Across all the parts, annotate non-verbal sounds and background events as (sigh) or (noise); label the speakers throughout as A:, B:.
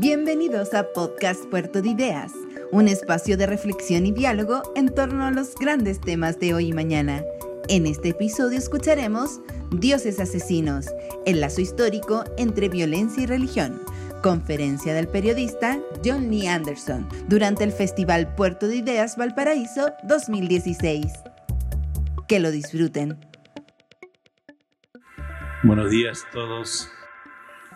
A: Bienvenidos a Podcast Puerto de Ideas, un espacio de reflexión y diálogo en torno a los grandes temas de hoy y mañana. En este episodio escucharemos Dioses Asesinos, el lazo histórico entre violencia y religión. Conferencia del periodista John Lee Anderson durante el Festival Puerto de Ideas Valparaíso 2016. Que lo disfruten.
B: Buenos días a todos.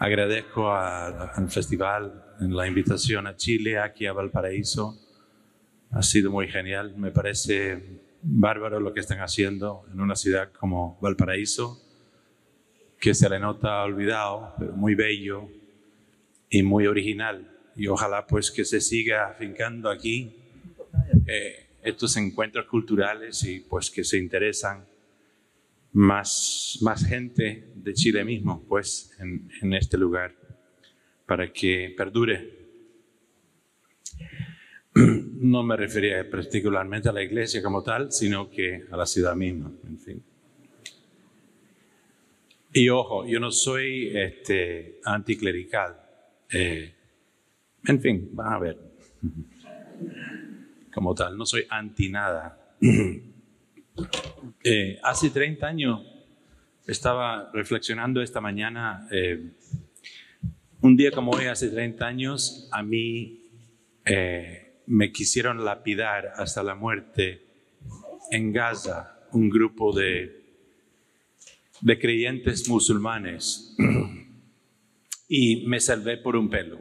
B: Agradezco al festival la invitación a Chile, aquí a Valparaíso. Ha sido muy genial. Me parece bárbaro lo que están haciendo en una ciudad como Valparaíso, que se le nota olvidado, pero muy bello y muy original. Y ojalá pues que se siga afincando aquí eh, estos encuentros culturales y pues que se interesan más, más gente de Chile mismo, pues, en, en este lugar, para que perdure. (clears throat) No me refería particularmente a la iglesia como tal, sino que a la ciudad misma, en fin. Y ojo, yo no soy este, anticlerical. Eh, en fin, van a ver. (laughs) Como tal, no soy anti nada. (clears throat) Eh, hace 30 años estaba reflexionando esta mañana, eh, un día como hoy, hace 30 años, a mí eh, me quisieron lapidar hasta la muerte en Gaza, un grupo de, de creyentes musulmanes, y me salvé por un pelo.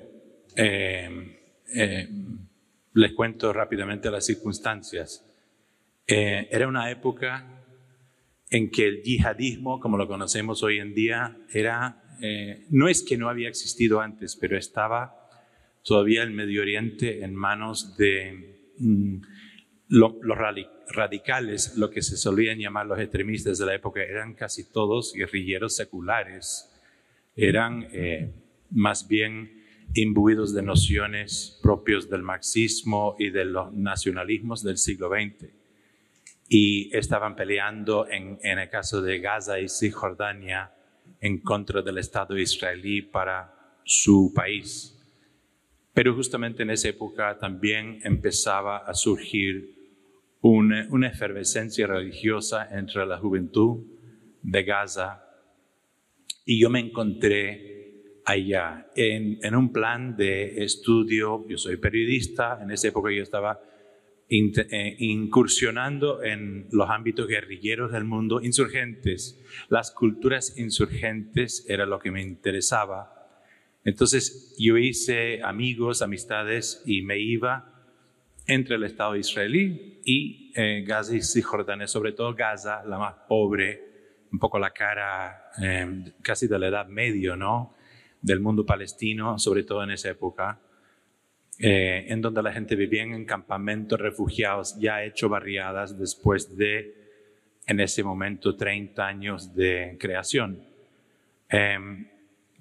B: les cuento rápidamente las circunstancias. Eh, era una época en que el yihadismo, como lo conocemos hoy en día, era, eh, no es que no había existido antes, pero estaba todavía el Medio Oriente en manos de mm, los radicales, lo que se solían llamar los extremistas de la época, eran casi todos guerrilleros seculares, eran eh, más bien imbuidos de nociones propios del marxismo y de los nacionalismos del siglo XX y estaban peleando en, en, el caso de Gaza y Cisjordania en contra del Estado israelí para su país. Pero justamente en esa época también empezaba a surgir una, una efervescencia religiosa entre la juventud de Gaza y yo me encontré allá en, en un plan de estudio. Yo soy periodista, en esa época yo estaba incursionando en los ámbitos guerrilleros del mundo, insurgentes. Las culturas insurgentes era lo que me interesaba. Entonces yo hice amigos, amistades y me iba entre el Estado israelí y eh, Gaza y Cisjordania, sobre todo Gaza, la más pobre, un poco la cara eh, casi de la edad medio, ¿no? Del mundo palestino, sobre todo en esa época. Eh, en donde la gente vivía en campamentos refugiados ya hecho barriadas después de, en ese momento, 30 años de creación. Em,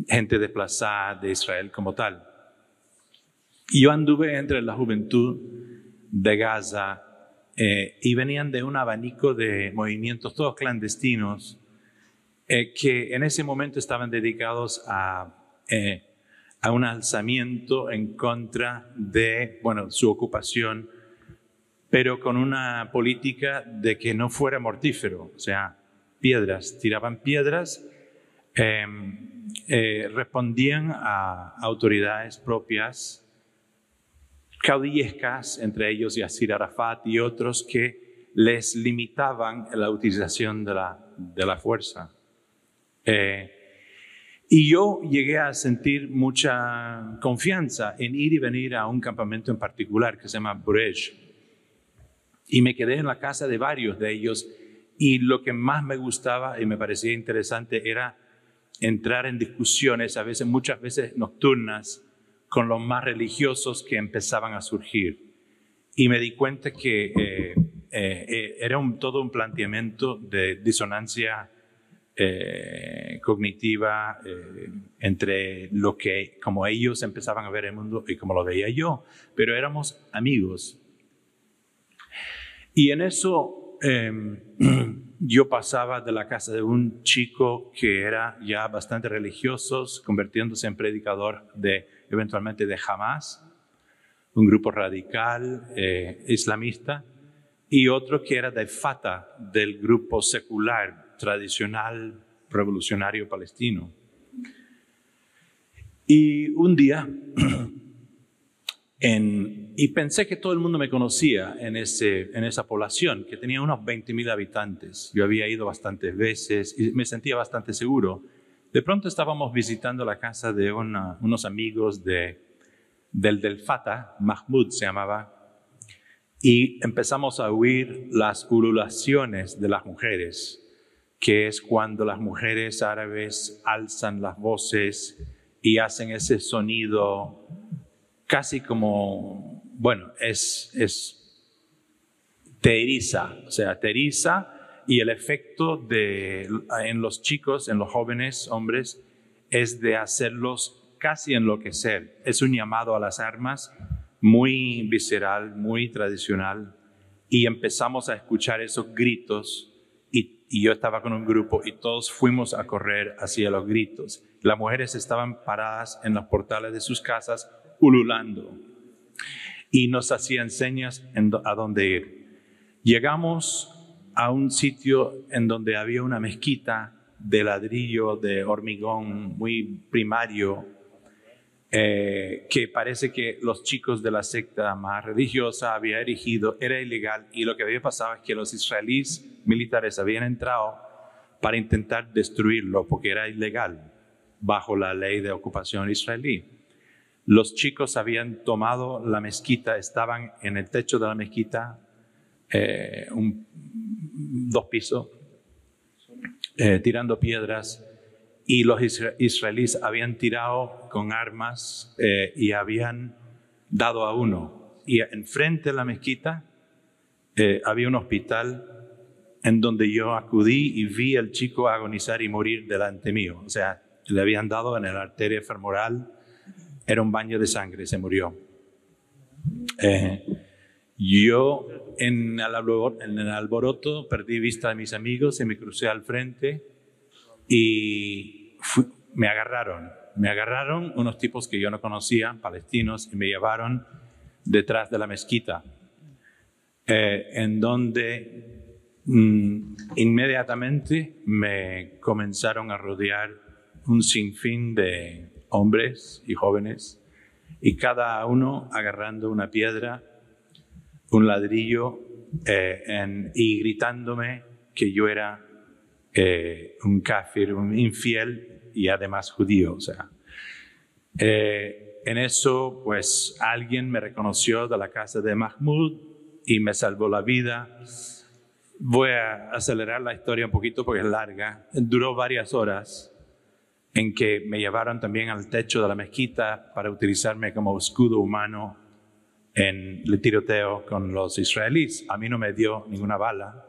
B: gente desplazada de Israel como tal. Y yo anduve entre la juventud de Gaza eh, y venían de un abanico de movimientos, todos clandestinos, eh, que en ese momento estaban dedicados a a un alzamiento en contra de, bueno, su ocupación, pero con una política de que no fuera mortífero, o sea, piedras, tiraban piedras, em, eh, respondían a autoridades propias caudillescas, entre ellos Yasir Arafat y otros que les limitaban la utilización de la, de la fuerza. Eh, y yo llegué a sentir mucha confianza en ir y venir a un campamento en particular que se llama Brej. Y me quedé en la casa de varios de ellos y lo que más me gustaba y me parecía interesante era entrar en discusiones, a veces, muchas veces nocturnas, con los más religiosos que empezaban a surgir. Y me di cuenta que eh, eh, eh, era un, todo un planteamiento de disonancia eh, cognitiva eh, entre lo que, como ellos empezaban a ver el mundo y como lo veía yo, pero éramos amigos. Y en eso em, (clears throat) yo pasaba de la casa de un chico que era ya bastante religioso, convirtiéndose en predicador de eventualmente de Hamas, un grupo radical eh, islamista, y otro que era de Fatah, del grupo secular tradicional revolucionario palestino. Y un día, (clears throat) y pensé que todo el mundo me conocía en, ese, en esa población, que tenía unos 20.000 habitantes. Yo había ido bastantes veces y me sentía bastante seguro. De pronto estábamos visitando la casa de unos amigos de, del del Fatah, Mahmoud se llamaba, y empezamos a oír las ululaciones de las mujeres, que es cuando las mujeres árabes alzan las voces y hacen ese sonido casi como, bueno, es, es te eriza, o sea, te y el efecto de, en los chicos, en los jóvenes hombres, es de hacerlos casi enloquecer. Es un llamado a las armas muy visceral, muy tradicional, y empezamos a escuchar esos gritos y, yo estaba con un grupo y todos fuimos a correr hacia los gritos. Las mujeres estaban paradas en los portales de sus casas, ululando, y nos hacían señas a dónde ir. Llegamos a un sitio en donde había una mezquita de ladrillo, de hormigón muy primario, eh, que parece que los chicos de la secta más religiosa habían erigido, era ilegal y lo que había pasado es que los israelíes militares habían entrado para intentar destruirlo porque era ilegal bajo la ley de ocupación israelí. Los chicos habían tomado la mezquita, estaban en el techo de la mezquita, eh, dos pisos, eh, tirando piedras y los israelíes habían tirado con armas eh, y habían dado a uno. Y enfrente de la mezquita eh, había un hospital en donde yo acudí y vi al chico agonizar y morir delante mío. O sea, le habían dado en la arteria femoral, era un baño de sangre, se murió. Eh, yo en en el alboroto perdí vista de mis amigos y me crucé al frente y me agarraron. Me agarraron unos tipos que yo no conocía, palestinos, y me llevaron detrás de la mezquita, eh, en donde mm, inmediatamente me comenzaron a rodear un sinfín de hombres y jóvenes, y cada uno agarrando una piedra, un ladrillo, eh, y gritándome que yo era eh, un kafir, un infiel y además judío. O sea, eh, en eso, pues alguien me reconoció de la casa de Mahmoud y me salvó la vida. Voy a acelerar la historia un poquito porque es larga. Duró varias horas en que me llevaron también al techo de la mezquita para utilizarme como escudo humano en el tiroteo con los israelíes. A mí no me dio ninguna bala,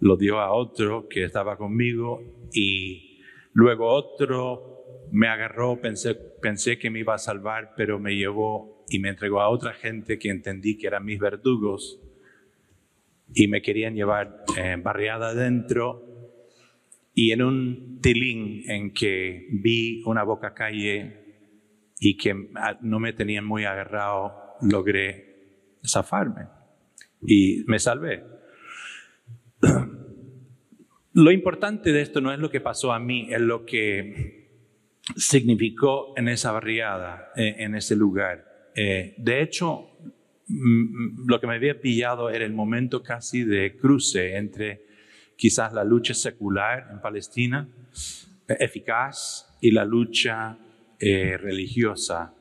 B: lo dio a otro que estaba conmigo y luego otro me agarró, pensé, que me iba a salvar, pero me llevó y me entregó a otra gente que entendí que eran mis verdugos y me querían llevar eh, barriada adentro y en un tilín en que vi una boca calle y que no me tenían muy agarrado, logré zafarme y me salvé. (clears throat) Lo importante de esto no es lo que pasó a mí, es lo que significó en esa barriada, eh, en ese lugar. Eh, de hecho, lo que me había pillado era el momento casi de cruce entre quizás la lucha secular en Palestina, eh, eficaz, y la lucha religiosa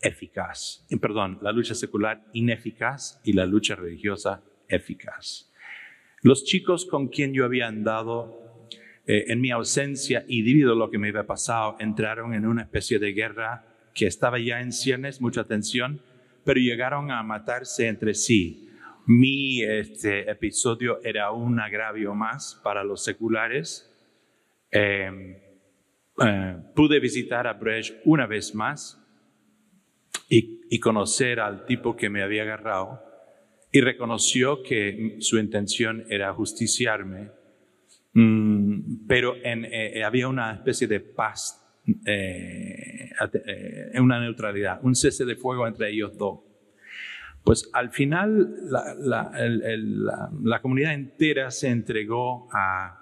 B: eficaz. Perdón, la lucha secular ineficaz y la lucha religiosa eficaz. Los chicos con quien yo había andado eh, en mi ausencia y debido a lo que me había pasado, entraron en una especie de guerra que estaba ya en ciernes, mucha tensión, pero llegaron a matarse entre sí. Mi este, episodio era un agravio más para los seculares. Em, eh, pude visitar a Brecht una vez más y, y conocer al tipo que me había agarrado y reconoció que su intención era justiciarme, mm, pero eh, había una especie de paz eh, eh, una neutralidad, un cese de fuego entre ellos dos. Pues al final la, comunidad entera se entregó a,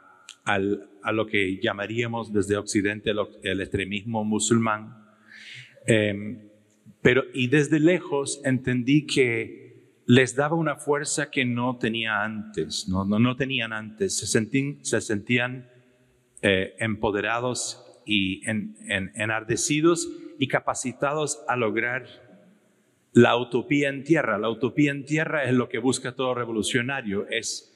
B: lo que llamaríamos desde Occidente el, extremismo musulmán. Pero y desde lejos entendí que les daba una fuerza que no tenía antes, no, no, tenían antes. Se, se sentían eh, empoderados y enardecidos y capacitados a lograr la utopía en tierra. La utopía en tierra es lo que busca todo revolucionario, es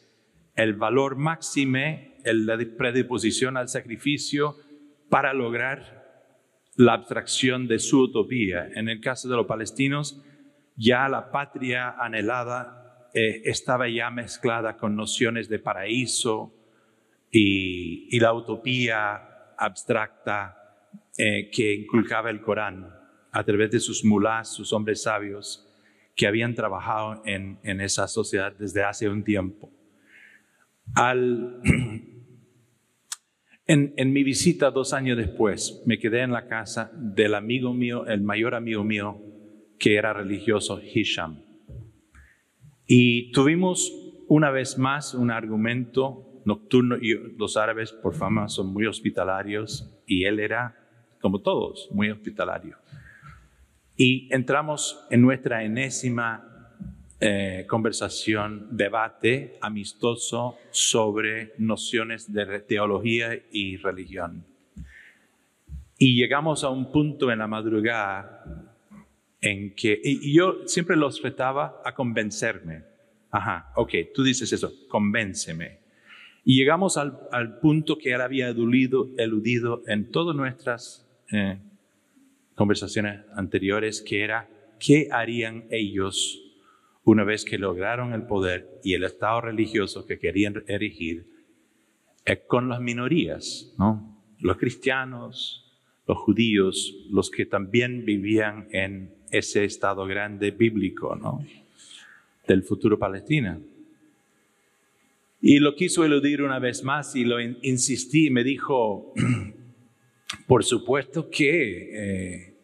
B: el valor máxime, la predisposición al sacrificio para lograr la abstracción de su utopía. En el caso de los palestinos, ya la patria anhelada eh, estaba ya mezclada con nociones de paraíso y, la utopía abstracta eh, que inculcaba el Corán a través de sus mulás, sus hombres sabios, que habían trabajado en, esa sociedad desde hace un tiempo. (clears throat) en, mi visita dos años después, me quedé en la casa del amigo mío, el mayor amigo mío, que era religioso, Hisham. Y tuvimos una vez más un argumento nocturno y los árabes por fama son muy hospitalarios y él era, como todos, muy hospitalario. Y entramos en nuestra enésima eh, conversación, debate amistoso sobre nociones de teología y religión. Y llegamos a un punto en la madrugada en que, y yo siempre los retaba a convencerme. Ajá, ok, tú dices eso, convénceme. Y llegamos al, punto que él había eludido, eludido en todas nuestras eh, conversaciones anteriores, que era qué harían ellos una vez que lograron el poder y el Estado religioso que querían erigir eh, con las minorías, ¿no? los cristianos, los judíos, los que también vivían en ese Estado grande bíblico ¿no? del futuro Palestina. Y lo quiso eludir una vez más y lo insistí y me dijo, (clears throat) por supuesto que eh,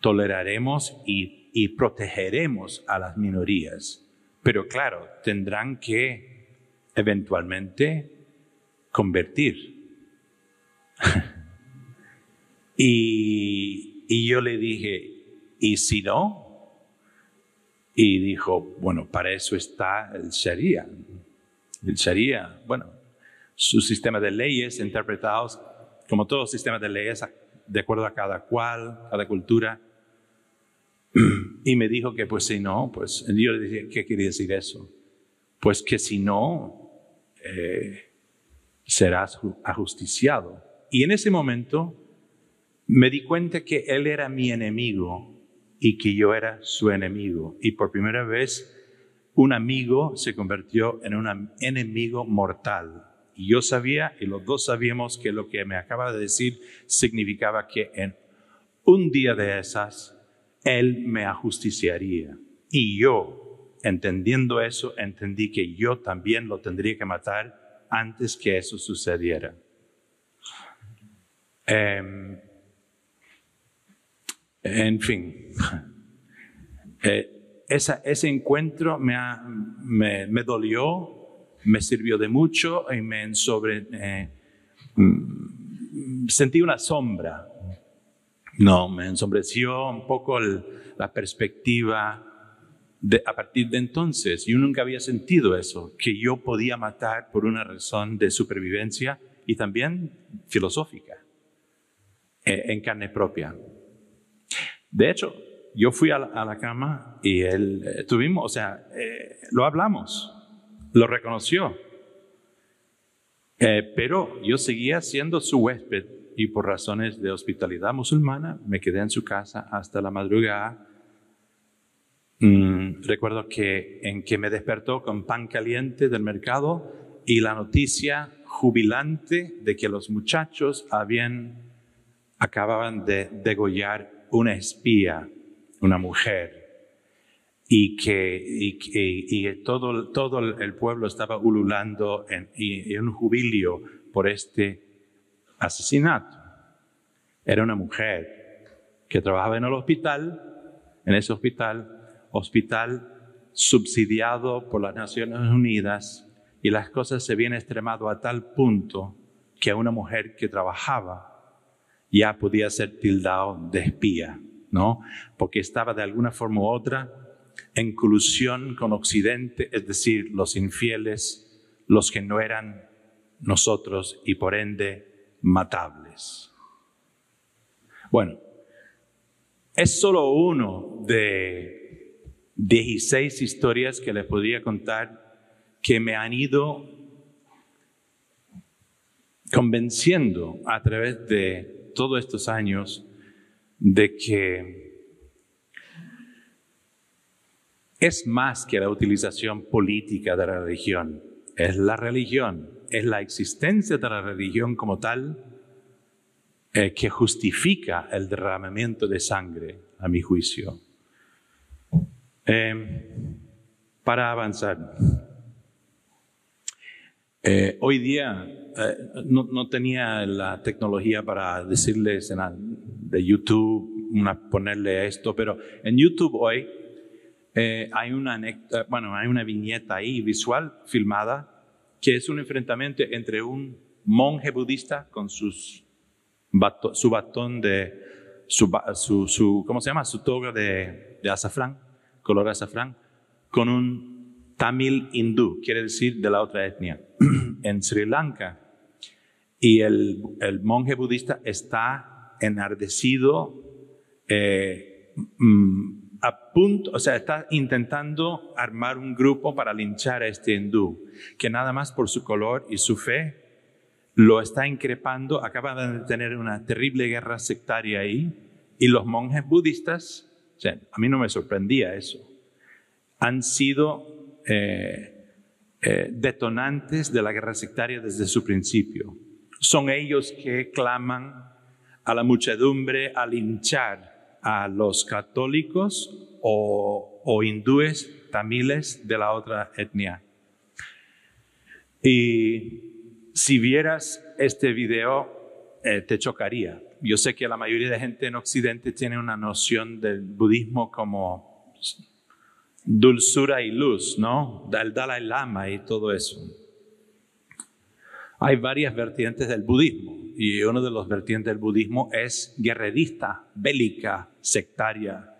B: toleraremos y, protegeremos a las minorías, pero claro, tendrán que eventualmente convertir. (laughs) y, y yo le dije, ¿y si no? Y dijo, bueno, para eso está el Sharia el Sharia, bueno, su sistema de leyes interpretados como todos sistemas de leyes de acuerdo a cada cual, cada cultura. (clears throat) Y me dijo que pues si no, pues yo le dije, ¿qué quiere decir eso? Pues que si no, eh, serás ajusticiado. Y en ese momento me di cuenta que él era mi enemigo y que yo era su enemigo. Y por primera vez un amigo se convirtió en un enemigo mortal. Y yo sabía, y los dos sabíamos que lo que me acaba de decir significaba que en un día de esas, Él me ajusticiaría. Y yo, entendiendo eso, entendí que yo también lo tendría que matar antes que eso sucediera. Em, en fin. Eh, ese encuentro me, dolió, me sirvió de mucho y me sobre, eh, mm, sentí una sombra. No, me ensombreció un poco la perspectiva de, a partir de entonces. Yo nunca había sentido eso, que yo podía matar por una razón de supervivencia y también filosófica, eh, en carne propia. De hecho, yo fui a la, cama y él, eh, tuvimos, o sea, eh, lo hablamos, lo reconoció. Eh, pero yo seguía siendo su huésped y por razones de hospitalidad musulmana me quedé en su casa hasta la madrugada. Mm, recuerdo que en que me despertó con pan caliente del mercado y la noticia jubilante de que los muchachos habían acababan de degollar una espía una mujer, y que y, todo, todo el pueblo estaba ululando en, en un jubilio por este asesinato. era una mujer que trabajaba en el hospital, en ese hospital, hospital subsidiado por las Naciones Unidas, y las cosas se habían extremado a tal punto que una mujer que trabajaba ya podía ser tildado de espía, ¿no? Porque estaba de alguna forma u otra en colusión con Occidente, es decir, los infieles, los que no eran nosotros y por ende matables. Bueno, es solo uno de 16 historias que les podría contar que me han ido convenciendo a través de todos estos años de que es más que la utilización política de la religión, es la religión, es la existencia de la religión como tal eh, que justifica el derramamiento de sangre, a mi juicio. Eh, para avanzar, eh, hoy día eh, no, tenía la tecnología para decirles de YouTube, una, ponerle esto, pero en YouTube hoy eh, hay, una, bueno, hay una viñeta ahí visual filmada que es un enfrentamiento entre un monje budista con sus su batón de, su, su, ¿cómo se llama? Su toga de, de azafrán, color azafrán, con un tamil hindú, quiere decir de la otra etnia, (clears throat) en Sri Lanka. Y el, monje budista está enardecido, eh, mm, a punto, o sea, está intentando armar un grupo para linchar a este hindú, que nada más por su color y su fe lo está increpando, acaba de tener una terrible guerra sectaria ahí, y los monjes budistas, o sea, a mí no me sorprendía eso, han sido eh, eh, detonantes de la guerra sectaria desde su principio. Son ellos que claman a la muchedumbre a linchar a los católicos o, hindúes tamiles de la otra etnia. Y si vieras este video, eh, te chocaría. Yo sé que la mayoría de gente en Occidente tiene una noción del budismo como dulzura y luz, ¿no? Del Dalai Lama y todo eso. Hay varias vertientes del budismo y uno de los vertientes del budismo es guerrerista, bélica, sectaria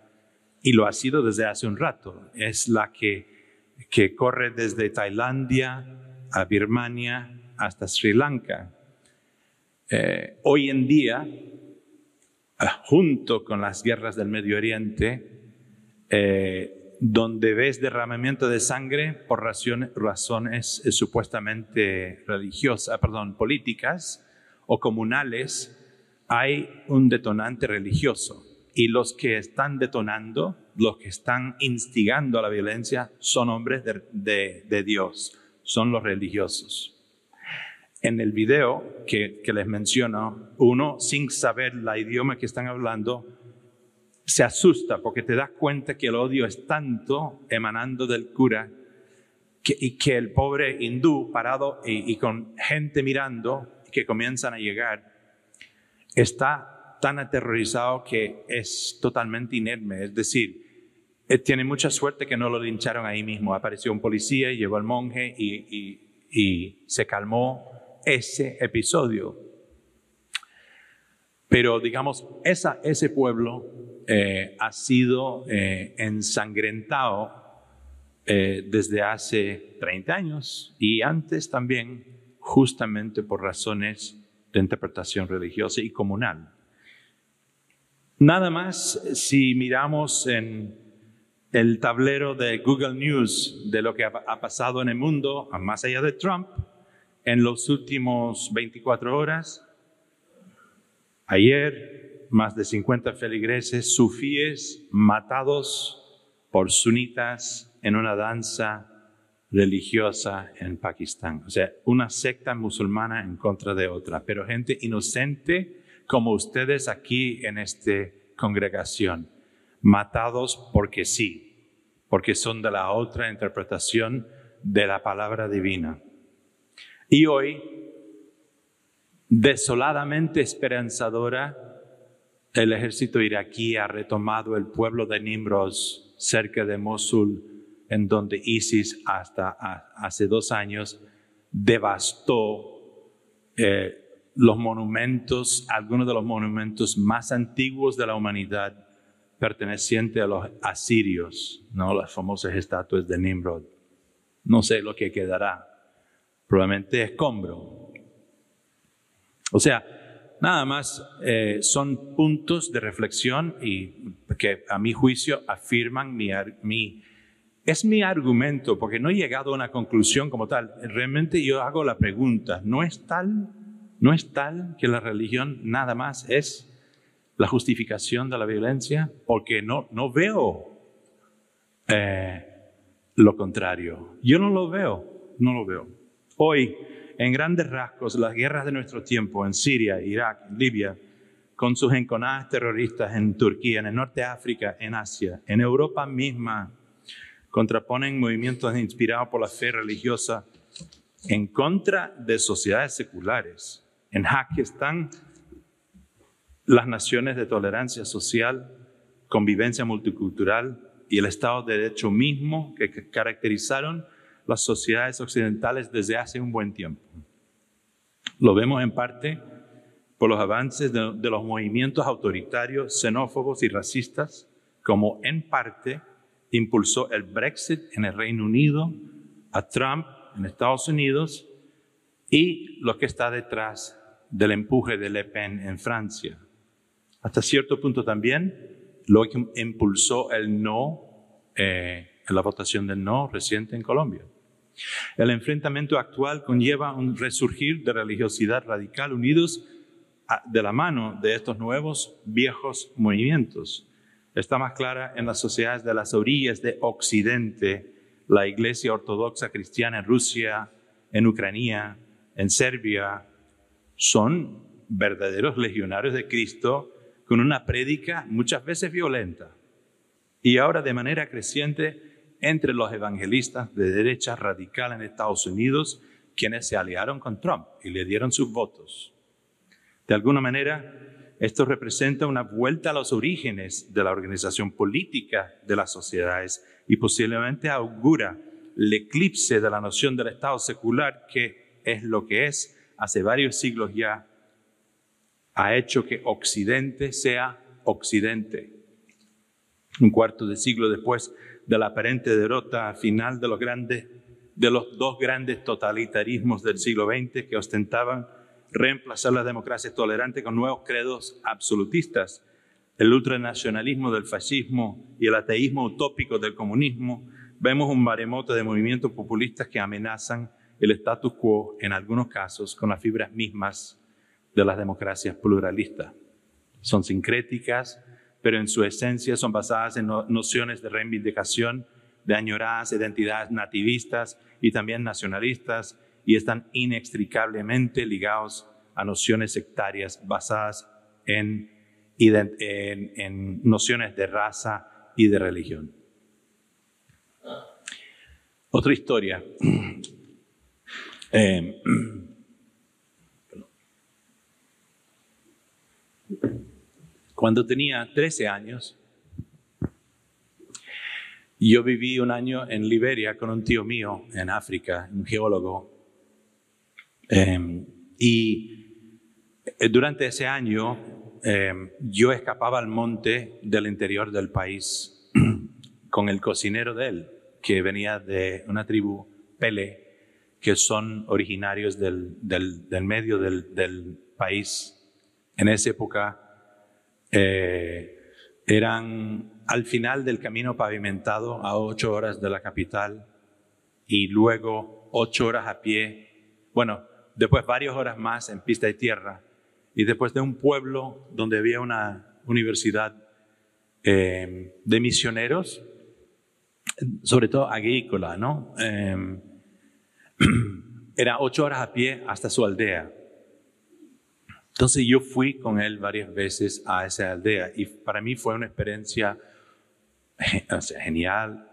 B: y lo ha sido desde hace un rato. Es la que, que corre desde Tailandia a Birmania hasta Sri Lanka. Eh, hoy en día, junto con las guerras del Medio Oriente, eh, donde ves derramamiento de sangre por razones, eh, supuestamente religiosas, perdón, políticas o comunales, hay un detonante religioso. Y los que están detonando, los que están instigando a la violencia, son hombres de, Dios, son los religiosos. En el video que, que les menciono, uno, sin saber la idioma que están hablando, se asusta porque te das cuenta que el odio es tanto emanando del cura que, y que el pobre hindú parado y, con gente mirando que comienzan a llegar está tan aterrorizado que es totalmente inerme. Es decir, eh, tiene mucha suerte que no lo lincharon ahí mismo. Apareció un policía y llegó el monje y, y se calmó ese episodio. Pero digamos, esa, ese pueblo eh, ha sido eh, ensangrentado eh, desde hace 30 años y antes también justamente por razones de interpretación religiosa y comunal. Nada más si miramos en el tablero de Google News de lo que ha pasado en el mundo, más allá de Trump, en los últimos 24 horas, ayer, más de 50 feligreses sufíes matados por sunitas en una danza religiosa en Pakistán. O sea, una secta musulmana en contra de otra, pero gente inocente como ustedes aquí en esta congregación, matados porque sí, porque son de la otra interpretación de la palabra divina. Y hoy, desoladamente esperanzadora, el ejército iraquí ha retomado el pueblo de Nimros cerca de Mosul, en donde ISIS hasta hace dos años devastó eh, los monumentos, algunos de los monumentos más antiguos de la humanidad pertenecientes a los asirios, ¿no? las famosas estatuas de Nimrod. No sé lo que quedará, probablemente escombro. O sea, nada más eh, son puntos de reflexión y que a mi juicio afirman mi, mi, es mi argumento, porque no he llegado a una conclusión como tal. Realmente yo hago la pregunta, ¿no es tal, no es tal que la religión nada más es la justificación de la violencia? Porque no, no veo eh, lo contrario. Yo no lo veo, no lo veo. Hoy, en grandes rasgos, las guerras de nuestro tiempo en Siria, Irak, Libia, con sus enconadas terroristas en Turquía, en el norte de África, en Asia, en Europa misma, contraponen movimientos inspirados por la fe religiosa en contra de sociedades seculares. En jaque están las naciones de tolerancia social, convivencia multicultural y el Estado de Derecho mismo que caracterizaron las sociedades occidentales desde hace un buen tiempo. Lo vemos en parte por los avances de, los movimientos autoritarios, xenófobos y racistas, como en parte impulsó el Brexit en el Reino Unido, a Trump en Estados Unidos y lo que está detrás del empuje de Le Pen en Francia. Hasta cierto punto también lo que impulsó el no, eh, la votación del no reciente en Colombia. El enfrentamiento actual conlleva un resurgir de religiosidad radical unidos de la mano de estos nuevos viejos movimientos. Está más clara en las sociedades de las orillas de Occidente, la Iglesia Ortodoxa Cristiana en Rusia, en Ucrania, en Serbia, son verdaderos legionarios de Cristo con una prédica muchas veces violenta y ahora de manera creciente entre los evangelistas de derecha radical en Estados Unidos, quienes se aliaron con Trump y le dieron sus votos. De alguna manera, esto representa una vuelta a los orígenes de la organización política de las sociedades y posiblemente augura el eclipse de la noción del Estado secular, que es lo que es hace varios siglos ya, ha hecho que Occidente sea Occidente. Un cuarto de siglo después de la aparente derrota final de los, grandes, de los dos grandes totalitarismos del siglo XX que ostentaban reemplazar la democracia tolerante con nuevos credos absolutistas, el ultranacionalismo del fascismo y el ateísmo utópico del comunismo, vemos un maremoto de movimientos populistas que amenazan el status quo en algunos casos con las fibras mismas de las democracias pluralistas. Son sincréticas, pero en su esencia son basadas en nociones de reivindicación de añoradas identidades nativistas y también nacionalistas y están inextricablemente ligados a nociones sectarias basadas en, nociones de raza y de religión. Otra historia. (clears throat) Eh, (clears throat) Cuando tenía 13 años, yo viví un año en Liberia con un tío mío en África, un geólogo. Em, y eh, durante ese año em, yo escapaba al monte del interior del país (clears throat) con el cocinero de él, que venía de una tribu Pele, que son originarios del, medio del, del país. En esa época eh, eran al final del camino pavimentado a ocho horas de la capital y luego ocho horas a pie, bueno, después varias horas más en pista de tierra y después de un pueblo donde había una universidad eh, de misioneros, sobre todo agrícola, ¿no? Eh, (clears throat) era ocho horas a pie hasta su aldea. Entonces yo fui con él varias veces a esa aldea y para mí fue una experiencia (laughs) genial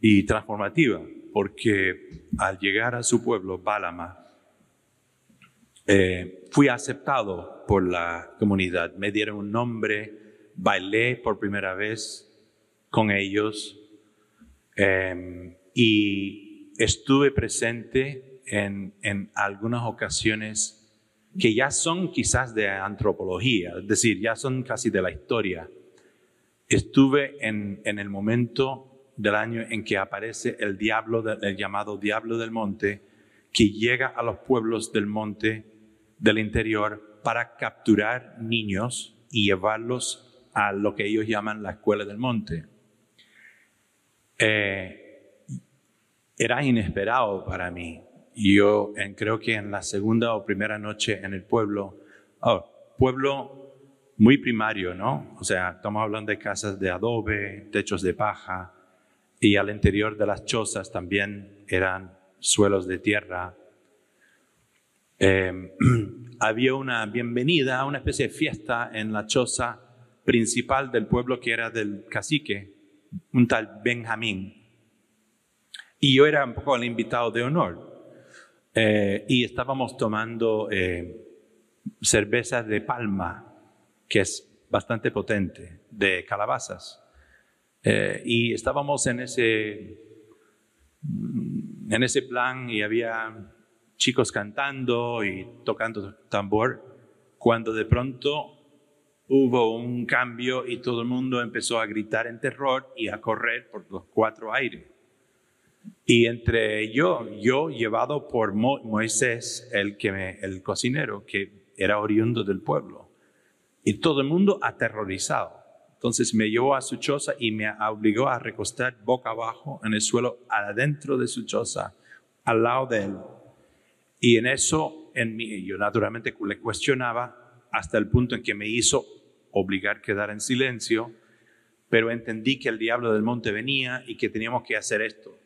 B: y transformativa, porque al llegar a su pueblo, Bálama, eh, fui aceptado por la comunidad, me dieron un nombre, bailé por primera vez con ellos em, y estuve presente en, en algunas ocasiones que ya son quizás de antropología, es decir, ya son casi de la historia. Estuve en, en el momento del año en que aparece el llamado diablo del monte, que llega a los pueblos del monte del interior para capturar niños y llevarlos a lo que ellos llaman la escuela del monte. Eh, era inesperado para mí. Yo creo que en la segunda o primera noche en el pueblo, oh, pueblo muy primario, ¿no? O sea, estamos hablando de casas de adobe, techos de paja, y al interior de las chozas también eran suelos de tierra. Em, (clears throat) había una bienvenida, una especie de fiesta en la choza principal del pueblo que era del cacique, un tal Benjamín. Y yo era un poco el invitado de honor. Eh, y estábamos tomando eh, cerveza de palma, que es bastante potente, de calabazas. Eh, y estábamos en ese, en ese plan y había chicos cantando y tocando tambor, cuando de pronto hubo un cambio y todo el mundo empezó a gritar en terror y a correr por los cuatro aires. Y entre yo, yo llevado por Moisés, el, que el cocinero, que era oriundo del pueblo, y todo el mundo aterrorizado. Entonces me llevó a su choza y me obligó a recostar boca abajo en el suelo, adentro de su choza, al lado de él. Y en eso, yo naturalmente le cuestionaba hasta el punto en que me hizo obligar a quedar en silencio, pero entendí que el diablo del monte venía y que teníamos que hacer esto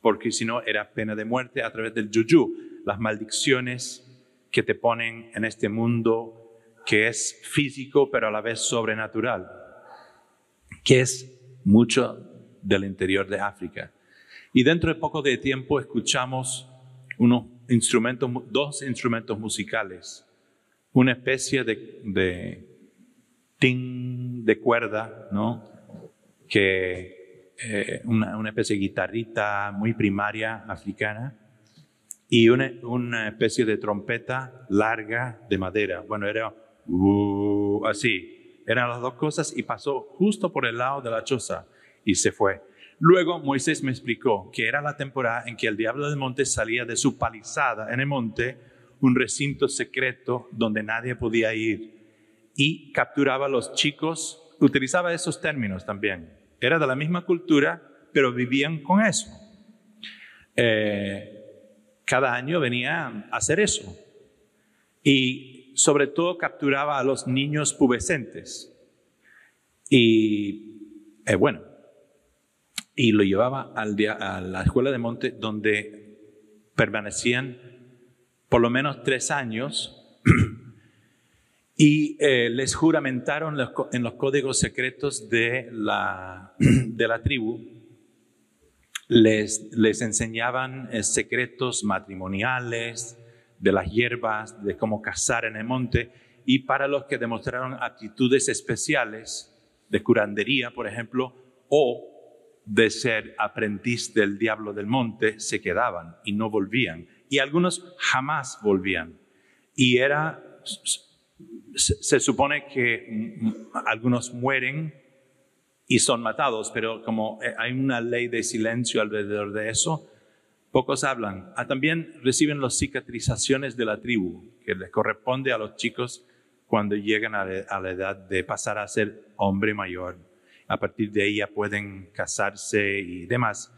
B: porque si no era pena de muerte a través del yuyu, las maldiciones que te ponen en este mundo que es físico pero a la vez sobrenatural, que es mucho del interior de África. Y dentro de poco de tiempo escuchamos unos instrumentos, dos instrumentos musicales, una especie de, de ting de cuerda, ¿no? Que eh, una, especie de guitarrita muy primaria africana y una, especie de trompeta larga de madera. Bueno, era uh, así. Eran las dos cosas y pasó justo por el lado de la choza y se fue. Luego Moisés me explicó que era la temporada en que el diablo del monte salía de su palizada en el monte, un recinto secreto donde nadie podía ir, y capturaba a los chicos, utilizaba esos términos también, era de la misma cultura, pero vivían con eso. Eh, cada año venía a hacer eso. Y sobre todo capturaba a los niños pubescentes. Y eh, bueno, y lo llevaba al a la escuela de monte donde permanecían por lo menos tres años y eh, les juramentaron en los códigos secretos de la, (clears throat) de la tribu, les, les enseñaban eh, secretos matrimoniales, de las hierbas, de cómo cazar en el monte, y para los que demostraron aptitudes especiales de curandería, por ejemplo, o de ser aprendiz del diablo del monte, se quedaban y no volvían. Y algunos jamás volvían. Y era se, supone que algunos mueren y son matados, pero como eh, hay una ley de silencio alrededor de eso, pocos hablan. Ah, también reciben las cicatrizaciones de la tribu, que les corresponde a los chicos cuando llegan a, la edad de pasar a ser hombre mayor. A partir de ya pueden casarse y demás.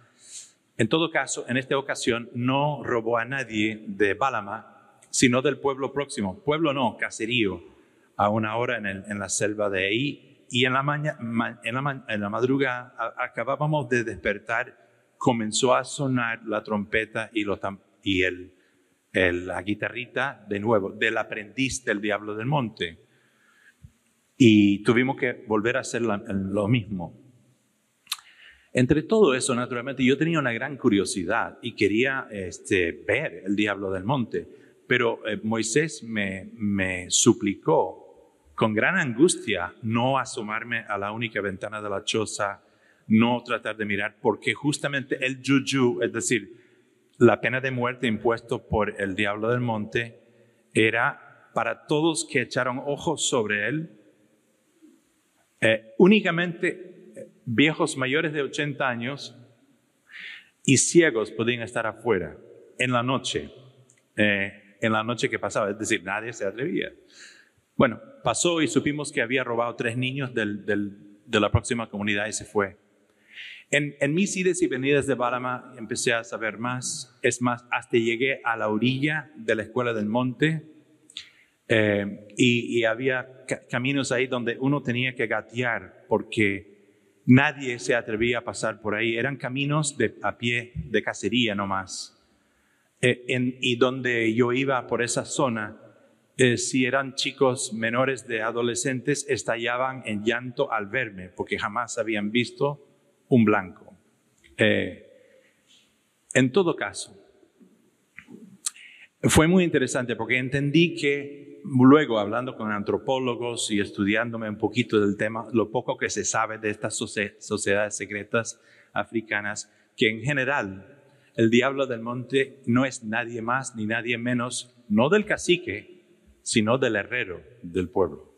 B: En todo caso, en esta ocasión no robó a nadie de Bálama, sino del pueblo próximo. Pueblo no, caserío a una hora en, la selva de ahí. Y en la, en la, en la madrugada acabábamos de despertar, comenzó a sonar la trompeta y, lo, y el, la guitarrita de nuevo, del aprendiz del diablo del monte. Y tuvimos que volver a hacer lo mismo. Entre todo eso, naturalmente, yo tenía una gran curiosidad y quería este, ver el diablo del monte Pero eh, Moisés me, suplicó con gran angustia no asomarme a la única ventana de la choza, no tratar de mirar, porque justamente el yuyu, es decir, la pena de muerte impuesto por el diablo del monte, era para todos que echaron ojos sobre él, eh, únicamente eh, viejos mayores de 80 años y ciegos podían estar afuera en la noche, en la noche que pasaba, es decir, nadie se atrevía. Bueno, pasó y supimos que había robado tres niños de la próxima comunidad y se fue. En, mis idas y venidas de Bálama empecé a saber más, es más, hasta llegué a la orilla de la escuela del monte eh, y, había caminos ahí donde uno tenía que gatear porque Nadie se atrevía a pasar por ahí. Eran caminos de, a pie de cacería nomás. Eh, y donde yo iba por esa zona, eh, si eran chicos menores de adolescentes, estallaban en llanto al verme, porque jamás habían visto un blanco. Eh, en todo caso, fue muy interesante porque entendí que luego hablando con antropólogos y estudiándome un poquito del tema, lo poco que se sabe de estas sociedades secretas africanas, que en general el diablo del monte no es nadie más ni nadie menos, no del cacique, sino del herrero del pueblo.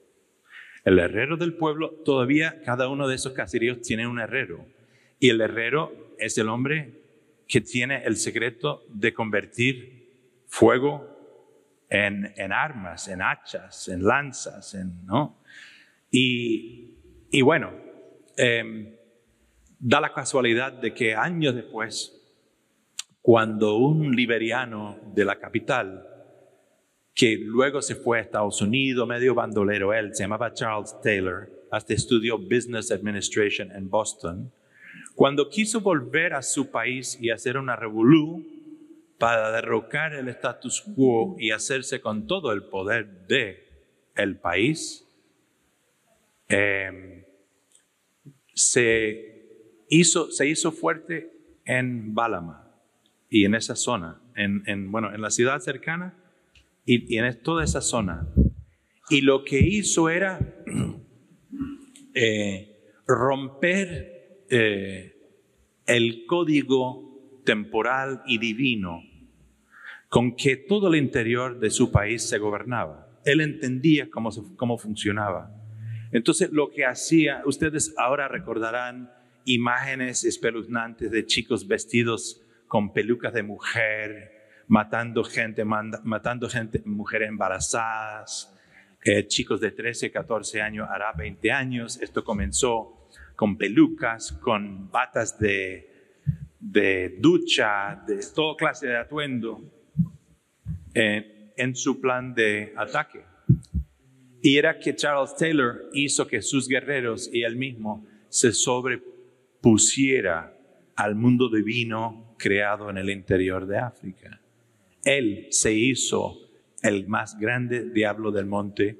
B: El herrero del pueblo, todavía cada uno de esos caseríos tiene un herrero. Y el herrero es el hombre que tiene el secreto de convertir fuego en, armas, en hachas, en lanzas, en, ¿no? Y, y bueno, em, da la casualidad de que años después, cuando un liberiano de la capital, que luego se fue a Estados Unidos, medio bandolero él, se llamaba Charles Taylor, hasta estudió Business Administration en Boston, cuando quiso volver a su país y hacer una revolución, para derrocar el status quo y hacerse con todo el poder de el país, em, se, hizo, se hizo fuerte en Balama y en esa zona, en, bueno, en la ciudad cercana y, en toda esa zona. Y lo que hizo era (clears throat) eh, romper eh, el código temporal y divino con que todo el interior de su país se gobernaba. Él entendía cómo, cómo funcionaba. Entonces, lo que hacía, ustedes ahora recordarán imágenes espeluznantes de chicos vestidos con pelucas de mujer, matando gente, matando gente, mujeres embarazadas, eh, chicos de 13, 14 años, hará 20 años. Esto comenzó con pelucas, con batas de, de ducha, de toda clase de atuendo en su plan de ataque. Y era que Charles Taylor hizo que sus guerreros y él mismo se sobrepusiera al mundo divino creado en el interior de África. Él se hizo el más grande diablo del monte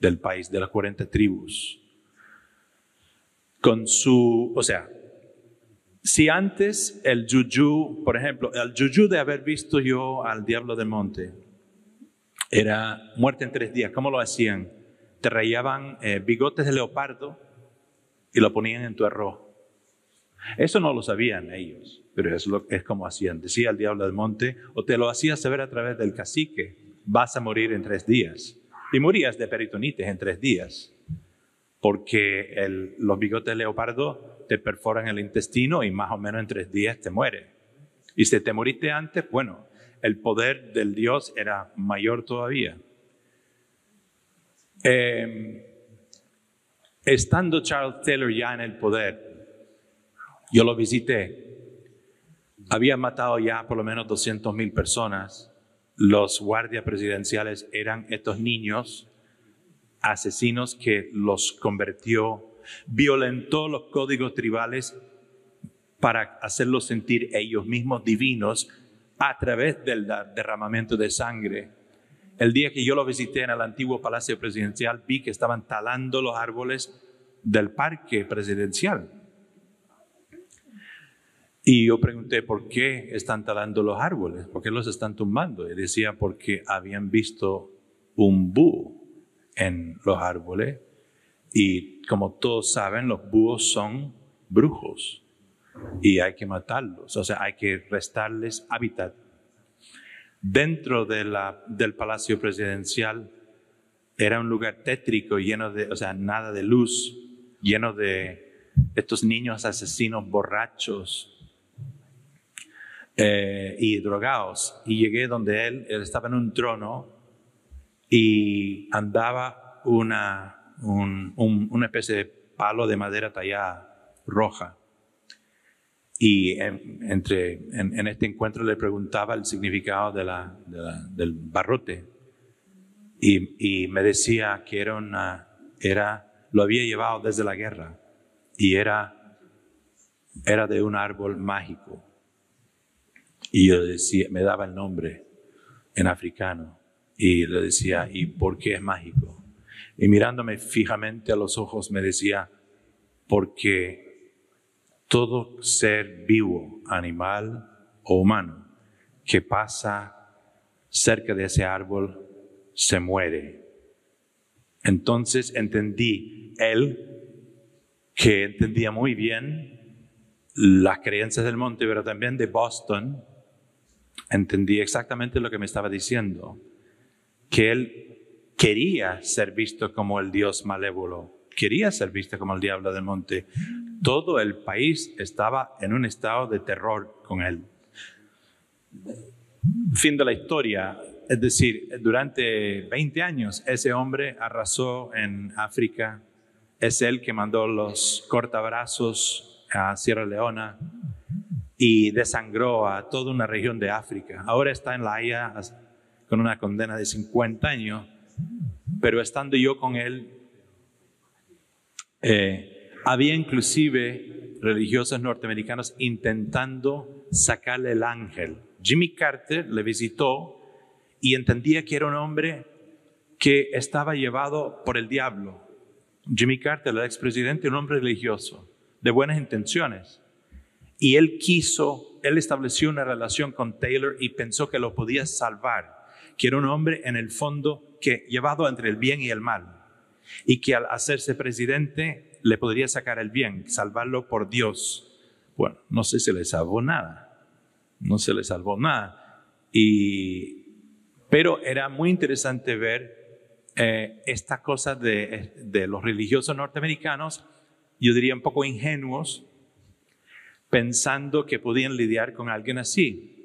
B: del país, de las 40 tribus. Con su, o sea, si antes el yuyu, por ejemplo, el yuyu de haber visto yo al diablo del monte, era muerte en tres días. ¿Cómo lo hacían? Te rayaban eh, bigotes de leopardo y lo ponían en tu arroz. Eso no lo sabían ellos, pero es, lo, es como hacían. Decía el diablo del monte, o te lo hacía saber a través del cacique, vas a morir en tres días. Y morías de peritonitis en tres días, porque los bigotes de leopardo te perforan el intestino y más o menos en tres días te mueres. Y si te moriste antes, bueno, el poder del Dios era mayor todavía. Em, estando Charles Taylor ya en el poder, yo lo visité, había matado ya por lo menos 200 mil personas. Los guardias presidenciales eran estos niños asesinos que los convirtió violentó los códigos tribales para hacerlos sentir ellos mismos divinos a través del derramamiento de sangre. El día que yo lo visité en el antiguo Palacio Presidencial, vi que estaban talando los árboles del parque presidencial. Y yo pregunté, ¿por qué están talando los árboles? ¿Por qué los están tumbando? Y decía, porque habían visto un búho en los árboles. Y como todos saben, los búhos son brujos y hay que matarlos, o sea, hay que restarles hábitat. Dentro del palacio presidencial era un lugar tétrico, lleno de, o sea, nada de luz, lleno de estos niños asesinos borrachos eh, y drogados. Y llegué donde él, él estaba en un trono y andaba una, un, una especie de palo de madera tallada roja. Y en, entre, en, este encuentro le preguntaba el significado de la, del barrote. Y, y, me decía que era una, era, lo había llevado desde la guerra y era, era de un árbol mágico. Y yo decía, me daba el nombre en africano y le decía, ¿y por qué es mágico? Y mirándome fijamente a los ojos me decía, porque todo ser vivo, animal o humano, que pasa cerca de ese árbol, se muere. Entonces entendí él, que entendía muy bien las creencias del monte, pero también de Boston, entendí exactamente lo que me estaba diciendo, que él quería ser visto como el Dios malévolo, quería ser visto como el diablo del monte. Todo el país estaba en un estado de terror con él. Fin de la historia, es decir, durante 20 años ese hombre arrasó en África, es él que mandó los cortabrazos a Sierra Leona, y desangró a toda una región de África. Ahora está en la Haya con una condena de 50 años, pero estando yo con él, eh, había inclusive religiosos norteamericanos intentando sacarle el ángel. Jimmy Carter le visitó y entendía que era un hombre que estaba llevado por el diablo. Jimmy Carter, el expresidente, un hombre religioso, de buenas intenciones y él quiso, él estableció una relación con Taylor y pensó que lo podía salvar, que era un hombre en el fondo que llevado entre el bien y el mal, y que al hacerse presidente le podría sacar el bien, salvarlo por Dios. Bueno, no sé si le salvó nada, no se le salvó nada. Y, pero era muy interesante ver eh, esta cosa de, de los religiosos norteamericanos, yo diría un poco ingenuos, pensando que podían lidiar con alguien así.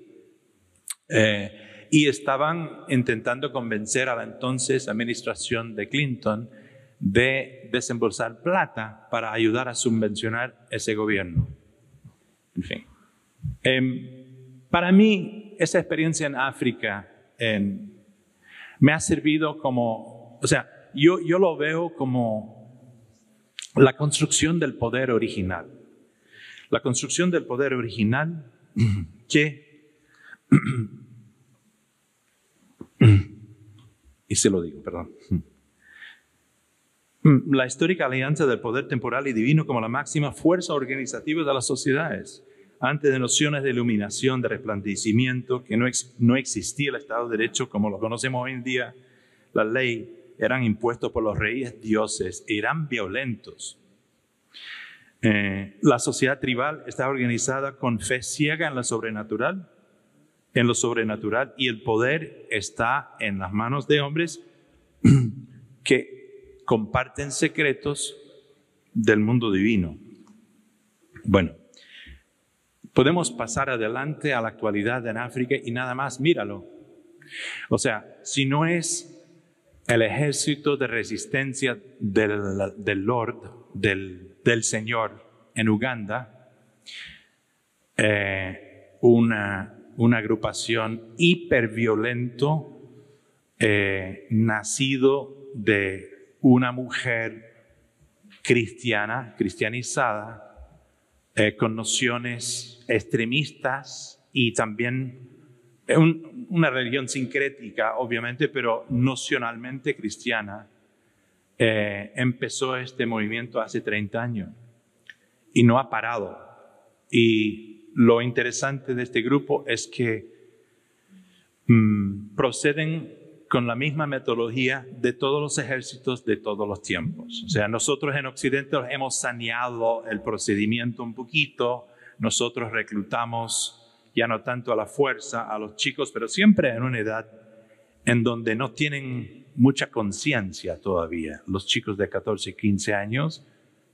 B: Eh, y estaban intentando convencer a la entonces administración de Clinton de desembolsar plata para ayudar a subvencionar ese gobierno. En fin. Em, para mí, esa experiencia en África me ha servido como, o sea, yo, yo lo veo como la construcción del poder original la construcción del poder original (clears throat) que, (clears throat) y se lo digo, perdón, (clears throat) la histórica alianza del poder temporal y divino como la máxima fuerza organizativa de las sociedades, antes de nociones de iluminación, de resplandecimiento, que no, no existía el Estado de Derecho como lo conocemos hoy en día, la ley eran impuestos por los reyes dioses, eran violentos, eh, la sociedad tribal está organizada con fe ciega en lo sobrenatural, en lo sobrenatural, y el poder está en las manos de hombres (clears throat) que comparten secretos del mundo divino. Bueno, podemos pasar adelante a la actualidad en África y nada más, míralo. O sea, si no es el ejército de resistencia del, del Lord, del del Señor en Uganda, eh, una, agrupación hiperviolento eh, nacido de una mujer cristiana, cristianizada, eh, con nociones extremistas y también una religión sincrética, obviamente, pero nocionalmente cristiana, eh, empezó este movimiento hace 30 años y no ha parado. Y lo interesante de este grupo es que mm, proceden con la misma metodología de todos los ejércitos de todos los tiempos. O sea, nosotros en Occidente hemos saneado el procedimiento un poquito, nosotros reclutamos ya no tanto a la fuerza a los chicos, pero siempre en una edad en donde no tienen mucha conciencia todavía. Los chicos de 14 y 15 años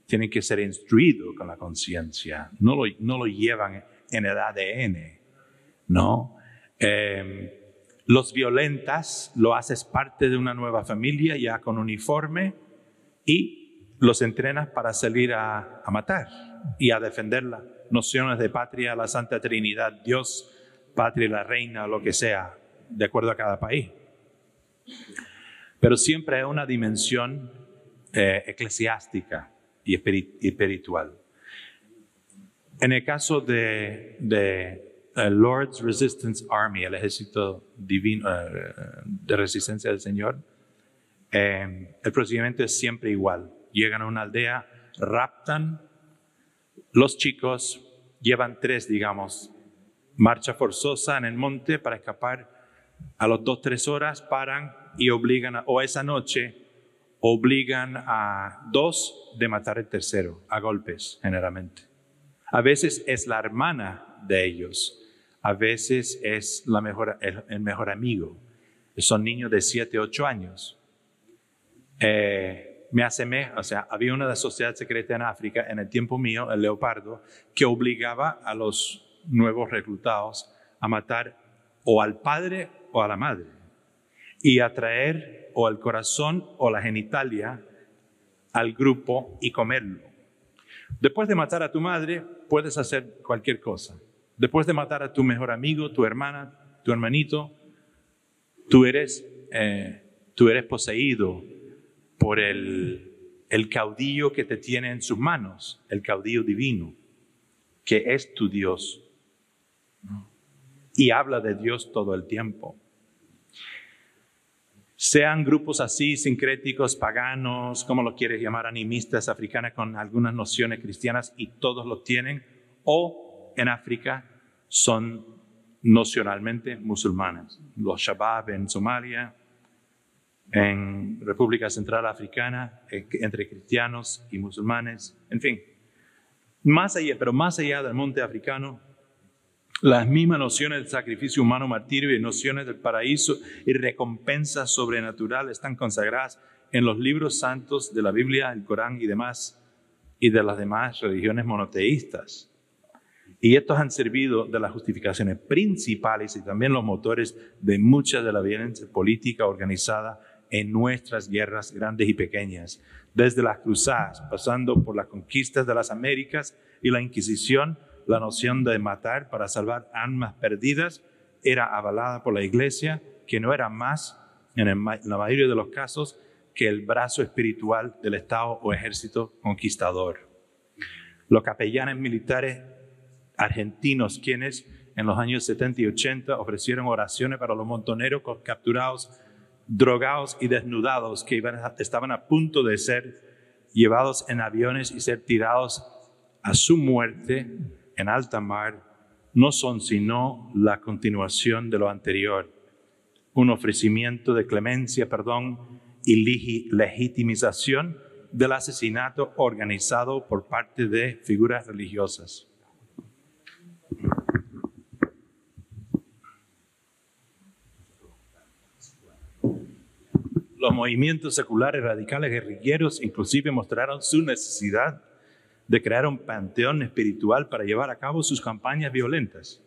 B: tienen que ser instruidos con la conciencia, no lo, no lo llevan en el ADN, ¿no? Eh, los violentas lo haces parte de una nueva familia ya con uniforme y los entrenas para salir a, matar y a defender las nociones de patria, la Santa Trinidad, Dios, patria, la reina, lo que sea, de acuerdo a cada país. Pero siempre hay una dimensión eh, eclesiástica y espiritual. En el caso de el Lord's Resistance Army, el ejército divino eh, de resistencia del Señor, eh, el procedimiento es siempre igual. Llegan a una aldea, raptan los chicos, llevan tres, digamos, marcha forzosa en el monte para escapar. A las dos, tres horas paran y obligan, a, o esa noche, obligan a dos de matar el tercero, a golpes generalmente. A veces es la hermana de ellos a veces es la mejor, el, mejor amigo. Son niños de 7, 8 años. Eh, me asemeja, o sea, había una sociedad secreta en África en el tiempo mío, el leopardo, que obligaba a los nuevos reclutados a matar o al padre o a la madre y a traer o al corazón o la genitalia al grupo y comerlo. Después de matar a tu madre, puedes hacer cualquier cosa. Después de matar a tu mejor amigo, tu hermana, tu hermanito, tú eres, eh, tú eres poseído por el, el caudillo que te tiene en sus manos, el caudillo divino, que es tu Dios. Y habla de Dios todo el tiempo. Sean grupos así, sincréticos, paganos, como lo quieres llamar, animistas, africanas, con algunas nociones cristianas, y todos lo tienen, o en África son nocionalmente musulmanes. Los Shabab en Somalia, en República Central Africana, eh, entre cristianos y musulmanes, en fin. Más allá, pero más allá del monte africano, las mismas nociones del sacrificio humano, martirio y nociones del paraíso y recompensas sobrenaturales están consagradas en los libros santos de la Biblia, el Corán y demás, y de las demás religiones monoteístas. Y estos han servido de las justificaciones principales y también los motores de mucha de la violencia política organizada en nuestras guerras grandes y pequeñas, desde las cruzadas, pasando por las conquistas de las Américas y la Inquisición, la noción de matar para salvar almas perdidas era avalada por la Iglesia, que no era más, en, la mayoría de los casos, que el brazo espiritual del Estado o ejército conquistador. Los capellanes militares argentinos quienes en los años 70 y 80 ofrecieron oraciones para los montoneros capturados, drogados y desnudados que estaban a punto de ser llevados en aviones y ser tirados a su muerte en alta mar, no son sino la continuación de lo anterior, un ofrecimiento de clemencia, perdón y legitimización del asesinato organizado por parte de figuras religiosas. Los movimientos seculares radicales guerrilleros inclusive mostraron su necesidad de crear un panteón espiritual para llevar a cabo sus campañas violentas.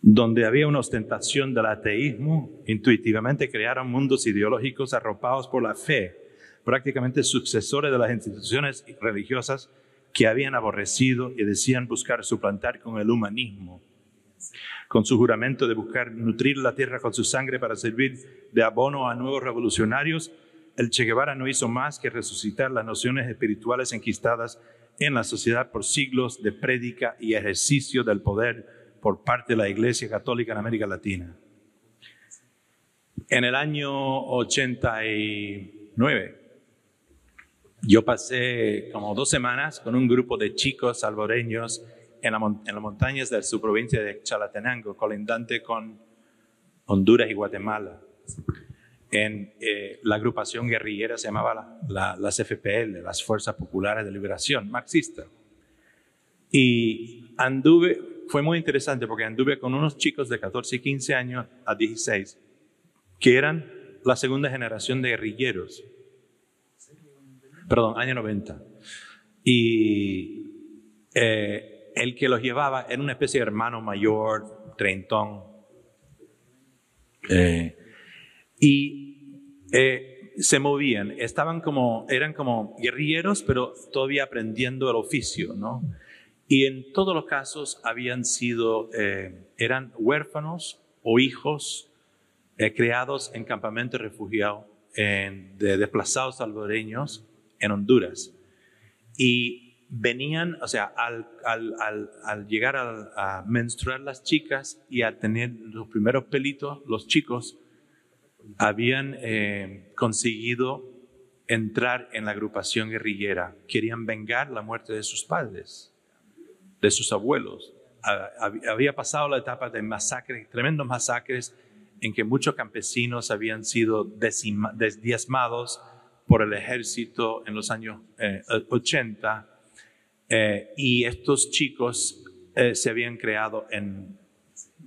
B: Donde había una ostentación del ateísmo, intuitivamente crearon mundos ideológicos arropados por la fe, prácticamente sucesores de las instituciones religiosas que habían aborrecido y decían buscar suplantar con el humanismo con su juramento de buscar nutrir la tierra con su sangre para servir de abono a nuevos revolucionarios, el Che Guevara no hizo más que resucitar las nociones espirituales enquistadas en la sociedad por siglos de prédica y ejercicio del poder por parte de la Iglesia Católica en América Latina. En el año 89, yo pasé como dos semanas con un grupo de chicos salvadoreños en, las montañas de su provincia de Chalatenango, colindante con Honduras y Guatemala. En eh, la agrupación guerrillera se llamaba las FPL, las Fuerzas Populares de Liberación, marxista. Y anduve, fue muy interesante porque anduve con unos chicos de 14 y 15 años a 16, que eran la segunda generación de guerrilleros. Perdón, año 90. Y eh, el que los llevaba era una especie de hermano mayor, treintón. Eh, y eh, se movían, estaban como, eran como guerrilleros, pero todavía aprendiendo el oficio, ¿no? Y en todos los casos habían sido, eran huérfanos o hijos creados en campamentos refugiados de desplazados salvadoreños en Honduras. Y venían, o sea, al, al, al, llegar a, menstruar las chicas y a tener los primeros pelitos, los chicos habían eh, conseguido entrar en la agrupación guerrillera. Querían vengar la muerte de sus padres, de sus abuelos. Había pasado la etapa de masacres, tremendos masacres, en que muchos campesinos habían sido diezmados por el ejército en los años 80 eh, eh, y estos chicos eh, se habían creado en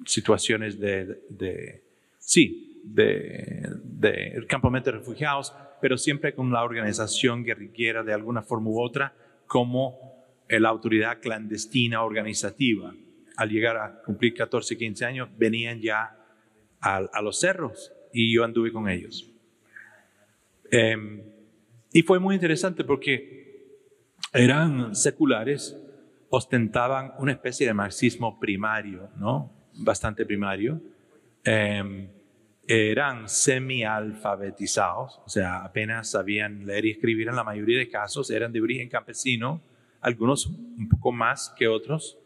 B: situaciones de, sí, de, de de refugiados, pero siempre con la organización guerrillera de alguna forma u otra como la autoridad clandestina organizativa. Al llegar a cumplir 14, 15 años, venían ya a, a los cerros y yo anduve con ellos. Em, y fue muy interesante porque eran seculares, ostentaban una especie de marxismo primario, ¿no? Bastante primario. Em, eran semi-alfabetizados, o sea, apenas sabían leer y escribir en la mayoría de casos, eran de origen campesino, algunos un poco más que otros.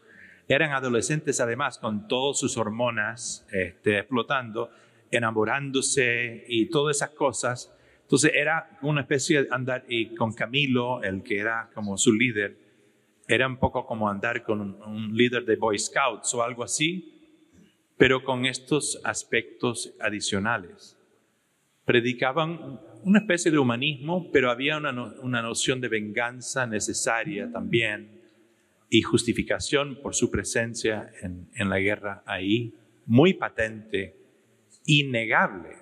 B: Eran adolescentes además con todas sus hormonas este, explotando, enamorándose y todas esas cosas entonces era una especie de andar, y con Camilo, el que era como su líder, era un poco como andar con un, líder de Boy Scouts o algo así, pero con estos aspectos adicionales. Predicaban una especie de humanismo, pero había una, una noción de venganza necesaria también y justificación por su presencia en, en la guerra ahí, muy patente, innegable.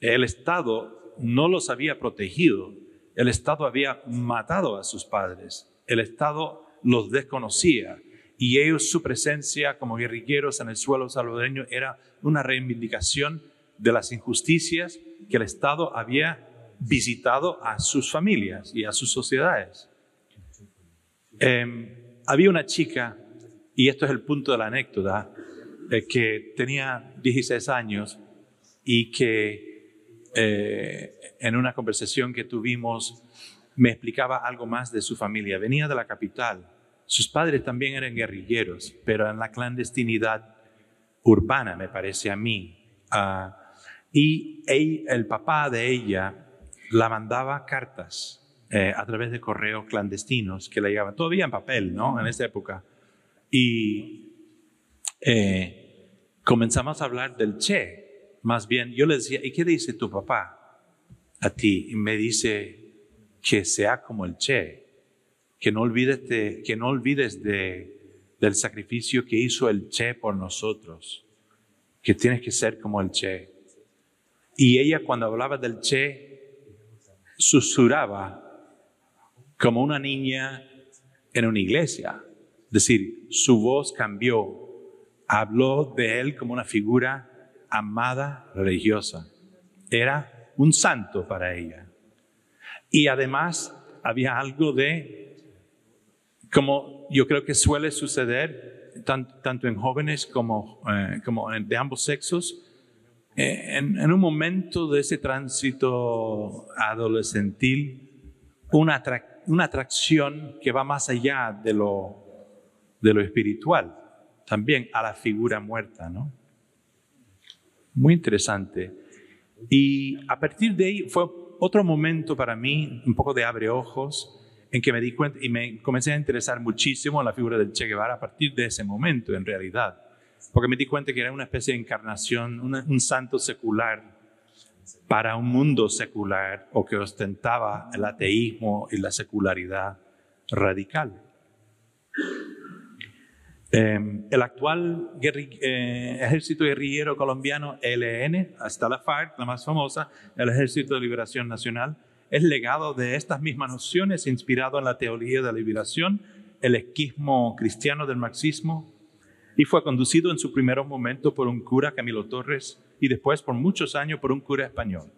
B: El Estado no los había protegido. El Estado había matado a sus padres. El Estado los desconocía. Y ellos, su presencia como guerrilleros en el suelo salvadoreño era una reivindicación de las injusticias que el Estado había visitado a sus familias y a sus sociedades. Em, había una chica, y esto es el punto de la anécdota, eh, que tenía 16 años y que eh, en una conversación que tuvimos, me explicaba algo más de su familia. Venía de la capital. Sus padres también eran guerrilleros, pero en la clandestinidad urbana, me parece a mí. Ah, y el papá de ella la mandaba cartas eh, a través de correos clandestinos que le llegaban, todavía en papel, ¿no? En esa época. Y eh, comenzamos a hablar del Che, más bien, yo le decía, ¿y qué dice tu papá a ti? Y me dice que sea como el Che, que no olvides, de, que no olvides de, del sacrificio que hizo el Che por nosotros, que tienes que ser como el Che. Y ella cuando hablaba del Che, susurraba como una niña en una iglesia. Es decir, su voz cambió, habló de él como una figura amada religiosa. Era un santo para ella. Y además había algo de, como yo creo que suele suceder tanto, en jóvenes como, eh, como de ambos sexos, eh, en, un momento de ese tránsito adolescentil, una, una atracción que va más allá de lo, de lo espiritual, también a la figura muerta, ¿no? muy interesante. Y a partir de ahí fue otro momento para mí, un poco de abre ojos, en que me di cuenta y me comencé a interesar muchísimo en la figura del Che Guevara a partir de ese momento, en realidad. Porque me di cuenta que era una especie de encarnación, un santo secular para un mundo secular o que ostentaba el ateísmo y la secularidad radical. Em, el actual eh, ejército guerrillero colombiano, ELN, hasta la FARC, la más famosa, el Ejército de Liberación Nacional, es legado de estas mismas nociones, inspirado en la teología de la liberación, el esquismo cristiano del marxismo, y fue conducido en su primer momento por un cura, Camilo Torres, y después por muchos años por un cura español.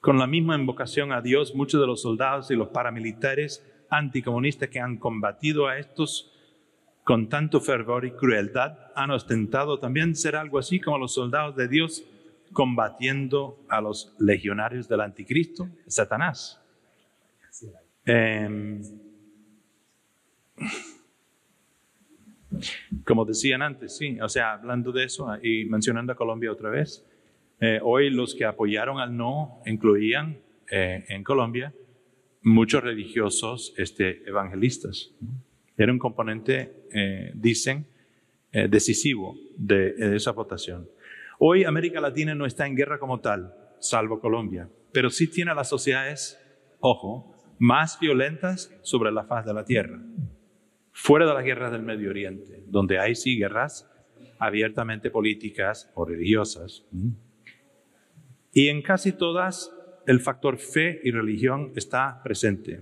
B: Con la misma invocación a Dios, muchos de los soldados y los paramilitares anticomunistas que han combatido a estos con tanto fervor y crueldad han ostentado también ser algo así como los soldados de Dios combatiendo a los legionarios del anticristo, Satanás. Em, como decían antes, sí, o sea, hablando de eso y mencionando a Colombia otra vez, eh, hoy los que apoyaron al no incluían eh, en Colombia muchos religiosos este, evangelistas. Era un componente, eh, dicen, decisivo de esa votación. Hoy América Latina no está en guerra como tal, salvo Colombia, pero sí tiene las sociedades, ojo, más violentas sobre la faz de la tierra, fuera de las guerras del Medio Oriente, donde hay sí guerras abiertamente políticas o religiosas. Y en casi todas el factor fe y religión está presente.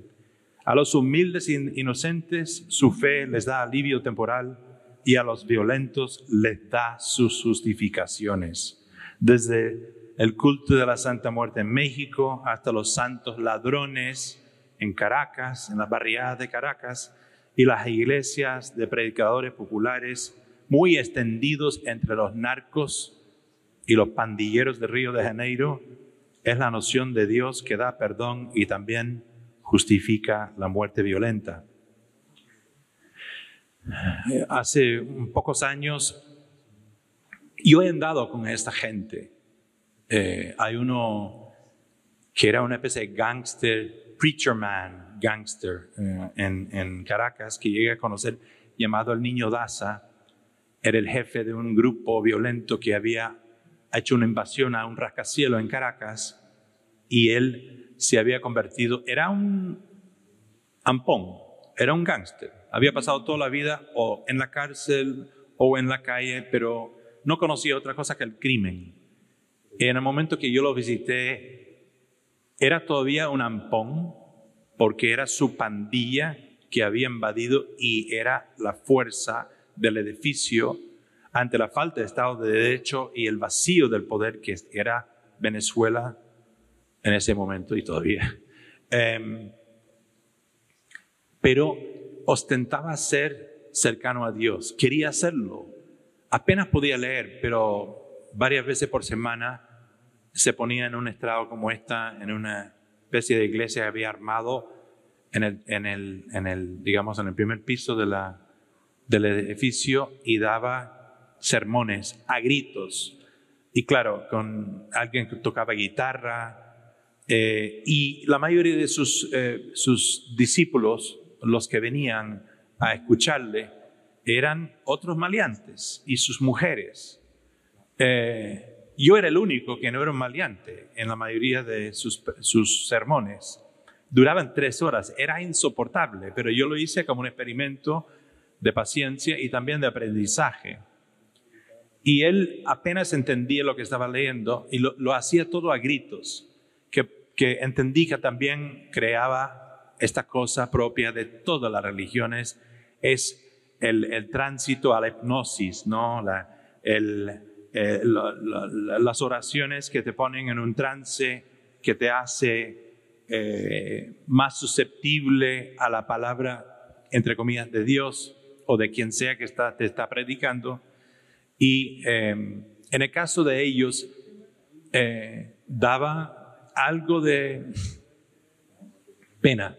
B: A los humildes e inocentes su fe les da alivio temporal y a los violentos les da sus justificaciones. Desde el culto de la Santa Muerte en México hasta los santos ladrones en Caracas, en las barriadas de Caracas, y las iglesias de predicadores populares muy extendidos entre los narcos y los pandilleros de Río de Janeiro, es la noción de Dios que da perdón y también justifica la muerte violenta. Hace pocos años yo he andado con esta gente. Eh, hay uno que era una especie de gangster, preacher man, gangster eh, en, en, Caracas, que llegué a conocer, llamado el Niño Daza. Era el jefe de un grupo violento que había hecho una invasión a un rascacielos en Caracas y él se había convertido, era un ampón, era un gángster. Había pasado toda la vida o en la cárcel o en la calle, pero no conocía otra cosa que el crimen. En el momento que yo lo visité, era todavía un ampón, porque era su pandilla que había invadido y era la fuerza del edificio ante la falta de Estado de Derecho y el vacío del poder que era Venezuela en ese momento y todavía. Em, pero ostentaba ser cercano a Dios, quería hacerlo. Apenas podía leer, pero varias veces por semana se ponía en un estrado como esta, en una especie de iglesia que había armado en el, en el, en el digamos, en el primer piso de la, del edificio y daba sermones a gritos. Y claro, con alguien que tocaba guitarra, eh, y la mayoría de sus, eh, sus discípulos los que venían a escucharle eran otros maleantes y sus mujeres. Eh, yo era el único que no era un maleante en la mayoría de sus, sermones. Duraban tres horas, era insoportable, pero yo lo hice como un experimento de paciencia y también de aprendizaje. Y él apenas entendía lo que estaba leyendo y lo, lo hacía todo a gritos, que, que entendí que también creaba esta cosa propia de todas las religiones es el, tránsito a la hipnosis, ¿no? Eh, las oraciones que te ponen en un trance que te hace eh, más susceptible a la palabra, entre comillas, de Dios o de quien sea que está, te está predicando. Y em, en el caso de ellos, eh, daba algo de pena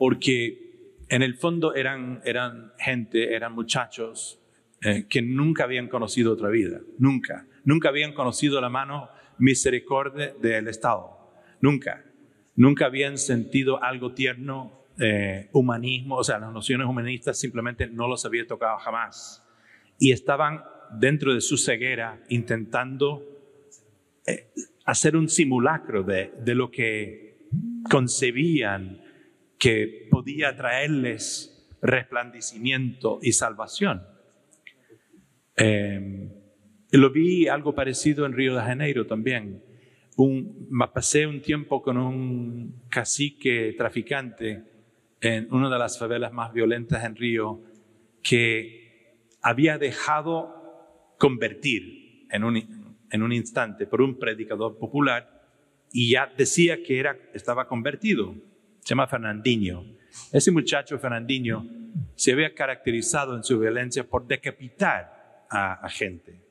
B: porque en el fondo eran, eran gente, eran muchachos eh, que nunca habían conocido otra vida, nunca, nunca habían conocido la mano misericordia del Estado, nunca, nunca habían sentido algo tierno eh, humanismo, o sea, las nociones humanistas simplemente no los había tocado jamás. Y estaban dentro de su ceguera intentando eh, hacer un simulacro de, de lo que concebían que podía traerles resplandecimiento y salvación. Eh, lo vi algo parecido en Río de Janeiro también. Un, pasé un tiempo con un cacique traficante en una de las favelas más violentas en Río que había dejado convertir en un, en un instante por un predicador popular y ya decía que era, estaba convertido. Se llama Fernandinho. Ese muchacho Fernandinho se había caracterizado en su violencia por decapitar a, gente.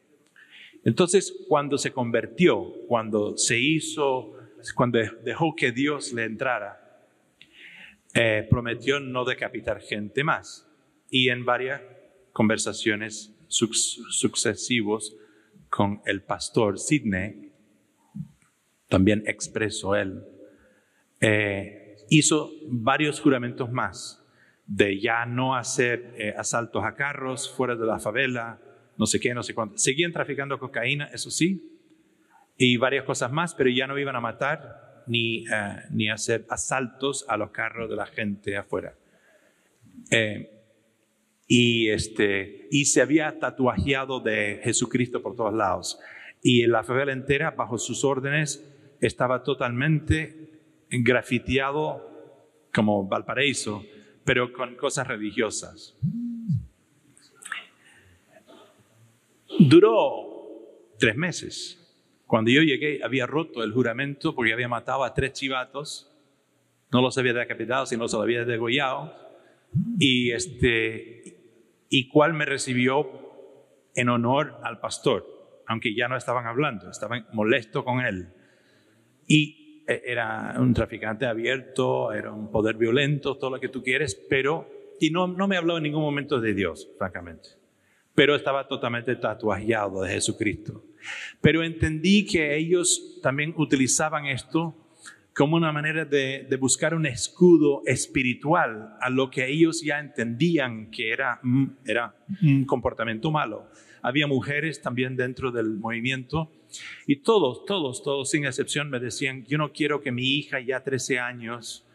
B: Entonces, cuando se convirtió, cuando se hizo, cuando dejó que Dios le entrara, eh, prometió no decapitar gente más. Y en varias conversaciones sucesivas con el pastor Sidney, también expresó él, eh, hizo varios juramentos más de ya no hacer eh, asaltos a carros fuera de la favela, no sé qué, no sé cuánto. Seguían traficando cocaína, eso sí, y varias cosas más, pero ya no iban a matar ni, uh, ni hacer asaltos a los carros de la gente afuera. Eh, y, este, y se había tatuajeado de Jesucristo por todos lados. Y la favela entera, bajo sus órdenes, estaba totalmente grafiteado como Valparaíso, pero con cosas religiosas. Duró tres meses. Cuando yo llegué había roto el juramento porque había matado a tres chivatos. No los había decapitado, sino los había degollado. Y, este, y cuál me recibió en honor al pastor, aunque ya no estaban hablando, estaban molesto con él. Y era un traficante abierto, era un poder violento, todo lo que tú quieres, pero y no, no me habló en ningún momento de Dios, francamente pero estaba totalmente tatuajeado de Jesucristo. Pero entendí que ellos también utilizaban esto como una manera de, buscar un escudo espiritual a lo que ellos ya entendían que era, mm, era un comportamiento malo. Había mujeres también dentro del movimiento y todos, todos, todos sin excepción me decían, yo no quiero que mi hija ya 13 años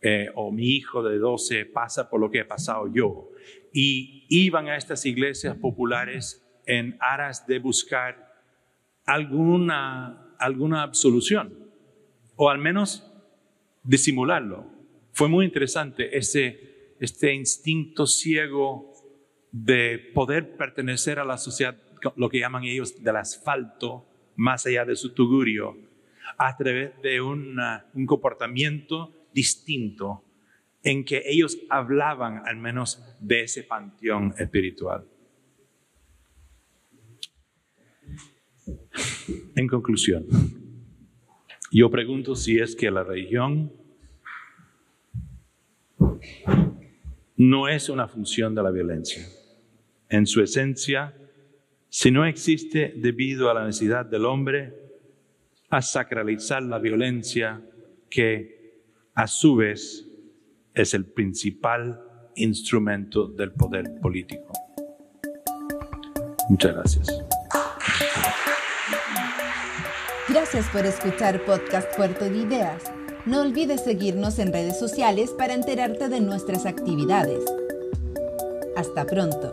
B: eh, o mi hijo de 12 pasa por lo que he pasado yo y iban a estas iglesias populares en aras de buscar alguna, alguna absolución o al menos disimularlo. Fue muy interesante ese, este instinto ciego de poder pertenecer a la sociedad, lo que llaman ellos del asfalto, más allá de su tugurio, a través de un comportamiento distinto en que ellos hablaban al menos de ese panteón espiritual. En conclusión, yo pregunto si es que la religión no es una función de la violencia. En su esencia, si no existe debido a la necesidad del hombre a sacralizar la violencia que a su vez es el principal instrumento del poder político. Muchas gracias.
A: Gracias por escuchar Podcast Puerto de Ideas. No olvides seguirnos en redes sociales para enterarte de nuestras actividades. Hasta pronto.